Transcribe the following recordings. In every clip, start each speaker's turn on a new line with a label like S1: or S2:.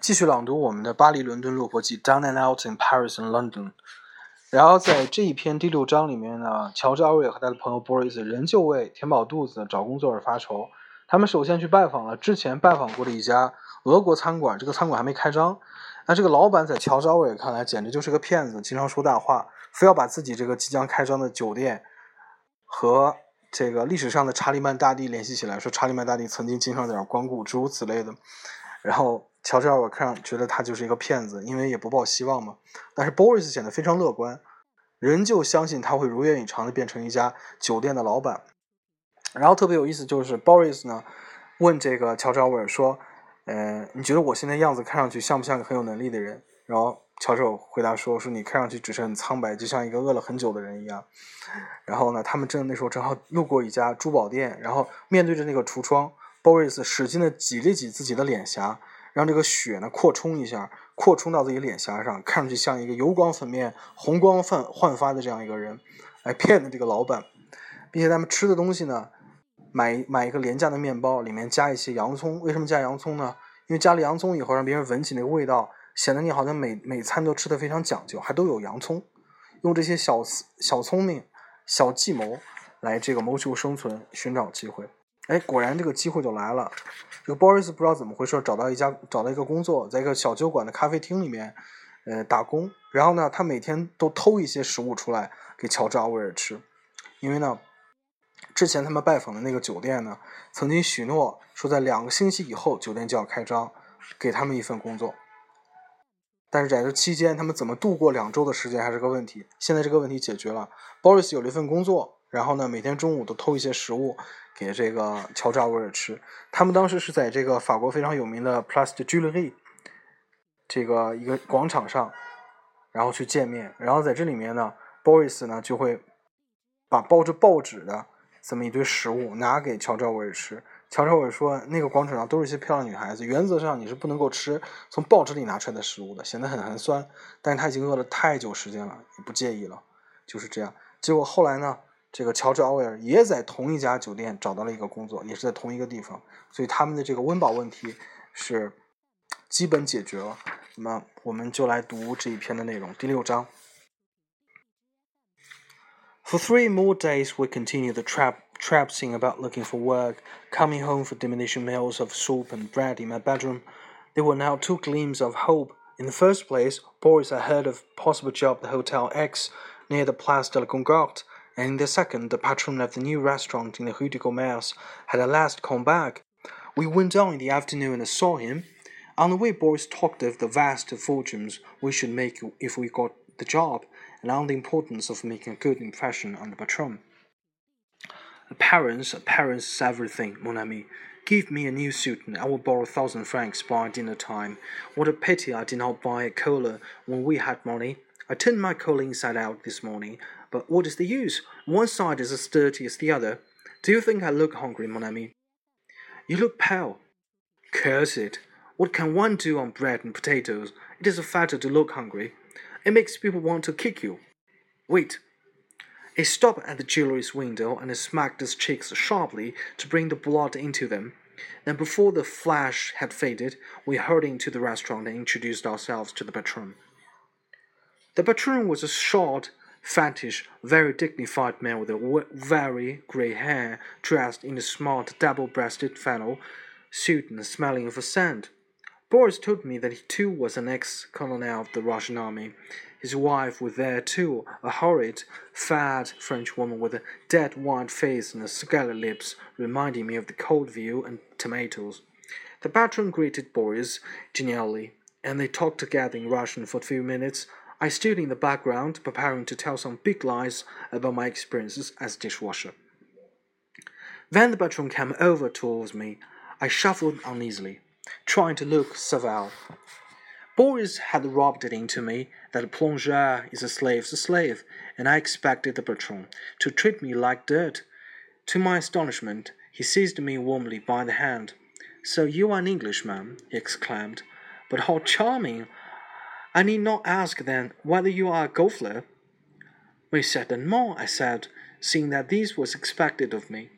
S1: 继续朗读我们的巴黎、伦敦落魄记 Down and Out in Paris and London。然后在这一篇第六章里面呢，乔治·奥瑞和他的朋友 Boris 仍旧为填饱肚子、找工作而发愁。他们首先去拜访了之前拜访过的一家俄国餐馆，这个餐馆还没开张。那这个老板在乔治·奥瑞看来简直就是个骗子，经常说大话，非要把自己这个即将开张的酒店和这个历史上的查理曼大帝联系起来，说查理曼大帝曾经经常在这儿光顾，诸如此类的。然后乔治·奥尔看上觉得他就是一个骗子，因为也不抱希望嘛。但是 Boris 显得非常乐观，仍旧相信他会如愿以偿的变成一家酒店的老板。然后特别有意思就是 Boris 呢问这个乔治·奥尔说：“呃，你觉得我现在样子看上去像不像个很有能力的人？”然后乔治回答说：“说你看上去只是很苍白，就像一个饿了很久的人一样。”然后呢，他们正那时候正好路过一家珠宝店，然后面对着那个橱窗。Boris 使劲的挤了挤自己的脸颊，让这个血呢扩充一下，扩充到自己脸颊上，看上去像一个油光粉面、红光焕焕发的这样一个人，来骗的这个老板，并且他们吃的东西呢，买买一个廉价的面包，里面加一些洋葱。为什么加洋葱呢？因为加了洋葱以后，让别人闻起那个味道，显得你好像每每餐都吃的非常讲究，还都有洋葱。用这些小小聪明、小计谋来这个谋求生存，寻找机会。哎，果然这个机会就来了。这个 Boris 不知道怎么回事，找到一家找到一个工作，在一个小酒馆的咖啡厅里面，呃，打工。然后呢，他每天都偷一些食物出来给乔治·奥威尔吃，因为呢，之前他们拜访的那个酒店呢，曾经许诺说在两个星期以后酒店就要开张，给他们一份工作。但是在这期间，他们怎么度过两周的时间还是个问题。现在这个问题解决了，Boris 有了一份工作，然后呢，每天中午都偷一些食物。给这个乔治·奥威尔吃。他们当时是在这个法国非常有名的 Place de Julie 这个一个广场上，然后去见面。然后在这里面呢，Boris 呢就会把包着报纸的这么一堆食物拿给乔治·奥威尔吃。乔治·奥威尔说：“那个广场上都是一些漂亮女孩子，原则上你是不能够吃从报纸里拿出来的食物的，显得很寒酸。”但是他已经饿了太久时间了，不介意了，就是这样。结果后来呢？这个乔治·奥威尔也在同一家酒店找到了一个工作，也是在同一个地方，所以他们的这个温饱问题是基本解决了。那么，我们就来读这一篇的内容，第六章。For three more days, we continued the trap traipsing about looking for work, coming home for diminishing meals of soup and bread in my bedroom. There were now two gleams of hope. In the first place, Boris had heard of possible job at the Hotel X near the Place de la Concorde and in the second, the patron of the new restaurant in the Rue du Commerce had at last come back. We went down in the afternoon and saw him. On the way, Boris talked of the vast fortunes we should make if we got the job, and on the importance of making a good impression on the patron. Appearance, appearance is everything, mon ami. Give me a new suit, and I will borrow a thousand francs by dinner time. What a pity I did not buy a collar when we had money. I turned my collar inside out this morning, but what is the use? One side is as dirty as the other. Do you think I look hungry, mon ami? You look pale. Curse it! What can one do on bread and potatoes? It is a fatter to look hungry. It makes people want to kick you. Wait. He stopped at the jeweller's window and smacked his cheeks sharply to bring the blood into them. Then, before the flash had faded, we hurried into the restaurant and introduced ourselves to the patron. The patron was a short, fattish, very dignified man with very grey hair, dressed in a smart double-breasted flannel suit and smelling of sand. Boris told me that he too was an ex-colonel of the Russian army. His wife was there too, a horrid, fat French woman with a dead white face and scarlet lips, reminding me of the cold veal and tomatoes. The patron greeted Boris genially, and they talked together in Russian for a few minutes I stood in the background, preparing to tell some big lies about my experiences as dishwasher. Then the patron came over towards me. I shuffled uneasily, trying to look servile. Boris had rubbed it into me that a plongeur is a slave's slave, and I expected the patron to treat me like dirt. To my astonishment, he seized me warmly by the hand. So you are an Englishman, he exclaimed. But how charming! I need not ask then whether you are a golfer. We certainement, I said, seeing that this was expected of me.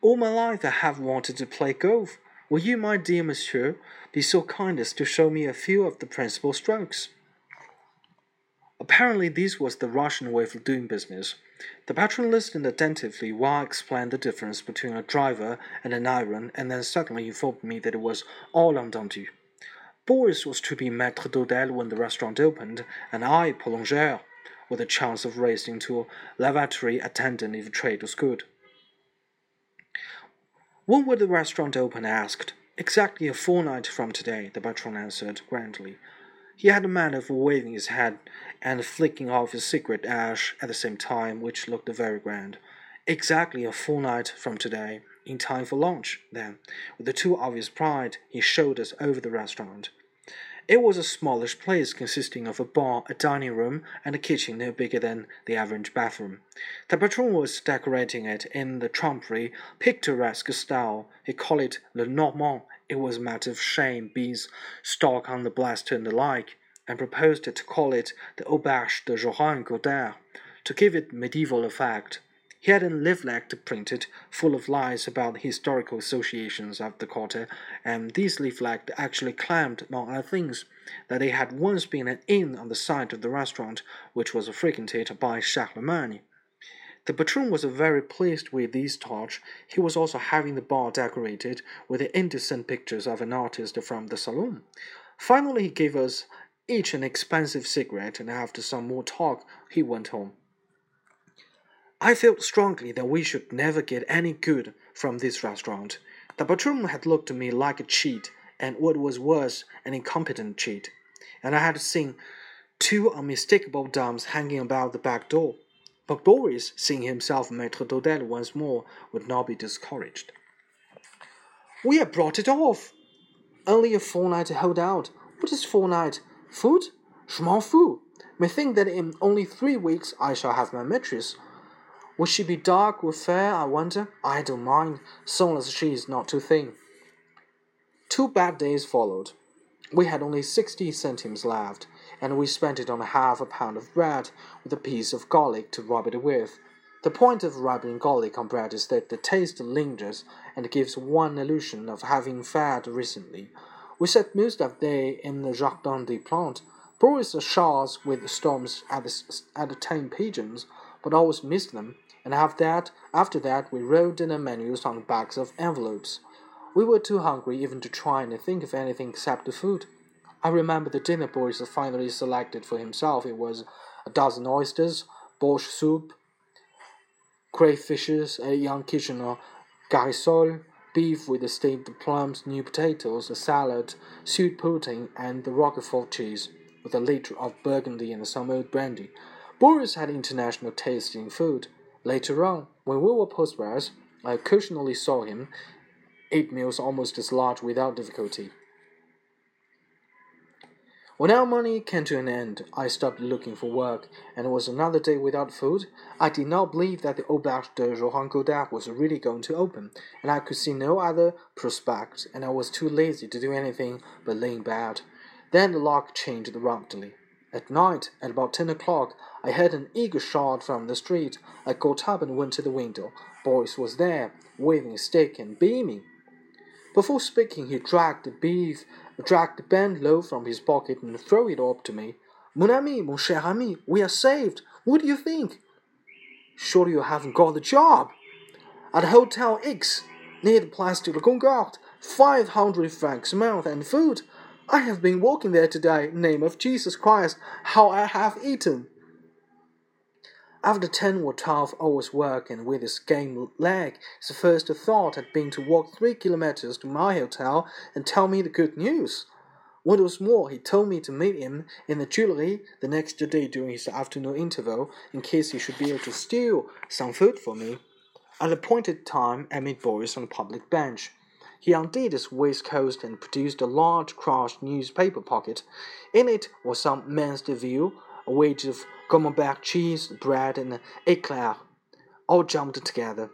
S1: All my life I have wanted to play golf. Will you, my dear monsieur, be so kind as to show me a few of the principal strokes? Apparently, this was the Russian way of doing business. The patron listened attentively while I explained the difference between a driver and an iron, and then suddenly informed me that it was all entendu. Boris was to be maître d'hôtel when the restaurant opened, and I plongeur, with a chance of raising to lavatory attendant if trade was good. When will the restaurant open? I asked. Exactly a fortnight from today, the patron answered grandly. He had a manner of waving his head and flicking off his cigarette ash at the same time, which looked very grand. Exactly a fortnight from today, in time for lunch, then. With too obvious pride, he showed us over the restaurant. It was a smallish place consisting of a bar, a dining room, and a kitchen no bigger than the average bathroom. The patron was decorating it in the trumpery, picturesque style. He called it Le Normand. It was a matter of shame, beans, stock on the blaster and the like, and proposed to call it the Auberge de Jehan Cottard, to give it medieval effect. He had a leaflet printed, full of lies about the historical associations of the quarter, and these leaflets actually claimed, among other things, that they had once been an inn on the site of the restaurant, which was frequented by Charlemagne. The patron was very pleased with this touch. He was also having the bar decorated with indecent pictures of an artist from the salon. Finally, he gave us each an expensive cigarette, and after some more talk, he went home. I felt strongly that we should never get any good from this restaurant. The patron had looked to me like a cheat, and what was worse, an incompetent cheat. And I had seen two unmistakable dumps hanging about the back door. But Boris, seeing himself maître d'hôtel once more, would not be discouraged. We have brought it off. Only a fortnight to hold out. What is fortnight? Food? Je m'en fous. May think that in only three weeks I shall have my mistress would she be dark or fair, I wonder? I don't mind, so long as she is not too thin. Two bad days followed. We had only sixty centimes left, and we spent it on half a pound of bread with a piece of garlic to rub it with. The point of rubbing garlic on bread is that the taste lingers and gives one illusion of having fed recently. We sat most of the day in the Jardin des Plantes, Boris showers with storms at the, at the tame pigeons, but always missed them and after that, after that, we wrote dinner menus on the backs of envelopes. We were too hungry even to try and think of anything except the food. I remember the dinner Boris finally selected for himself. It was a dozen oysters, borscht soup, crayfishes, a young Kitchener garisol, beef with steamed plums, new potatoes, a salad, sweet pudding, and the Roquefort cheese, with a liter of Burgundy and some old brandy. Boris had international taste in food. Later on, when we were postmates, I occasionally saw him eat meals almost as large without difficulty. When our money came to an end, I stopped looking for work, and it was another day without food. I did not believe that the Auberge de Jehan Cottard was really going to open, and I could see no other prospect, and I was too lazy to do anything but lay in bed. Then the lock changed abruptly. At night, at about ten o'clock, I heard an eager shout from the street. I got up and went to the window. Boris was there, waving a stick and beaming. Before speaking, he dragged the beef, dragged the band loaf from his pocket and threw it up to me. Mon ami, mon cher ami, we are saved. What do you think? Surely you haven't got the job. At Hotel X, near the Place de la Concorde, five hundred francs a month and food. I have been walking there today. Name of Jesus Christ, how I have eaten! After ten or twelve hours' work and with his game leg, his first thought had been to walk three kilometers to my hotel and tell me the good news. What was more, he told me to meet him in the Tuileries the next day during his afternoon interval, in case he should be able to steal some food for me. At the appointed time, I met Boris on the public bench. He undid his waistcoat and produced a large crushed newspaper pocket. In it was some minced veal, a wedge of camembert cheese, bread, and eclair, all jammed together.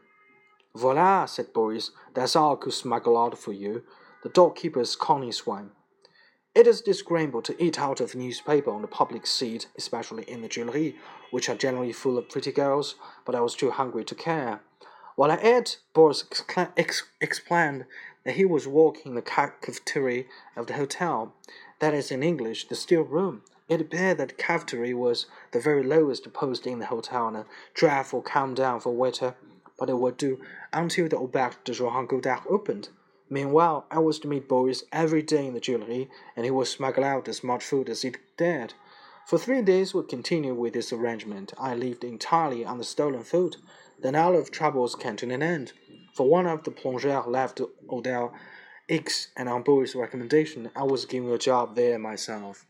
S1: Voila, said Boris, that's all I could smuggle out for you. The doorkeeper's conning swine. It is disagreeable to eat out of newspaper on the public seat, especially in the Tuileries, which are generally full of pretty girls, but I was too hungry to care. While I ate, Boris explained that he was walking the cafeteria of the hotel, that is in English, the still room. It appeared that the cafeteria was the very lowest post in the hotel and a dreadful come down for waiter, but it would do until the Auberge de Jehan Cottard opened. Meanwhile, I was to meet Boris every day in the Tuileries, and he would smuggle out as much food as he dared. For three days we continued with this arrangement. I lived entirely on the stolen food. Then all of troubles came to an end. For one of the plongeurs left to Hotel X, and on Boris' recommendation, I was given a job there myself.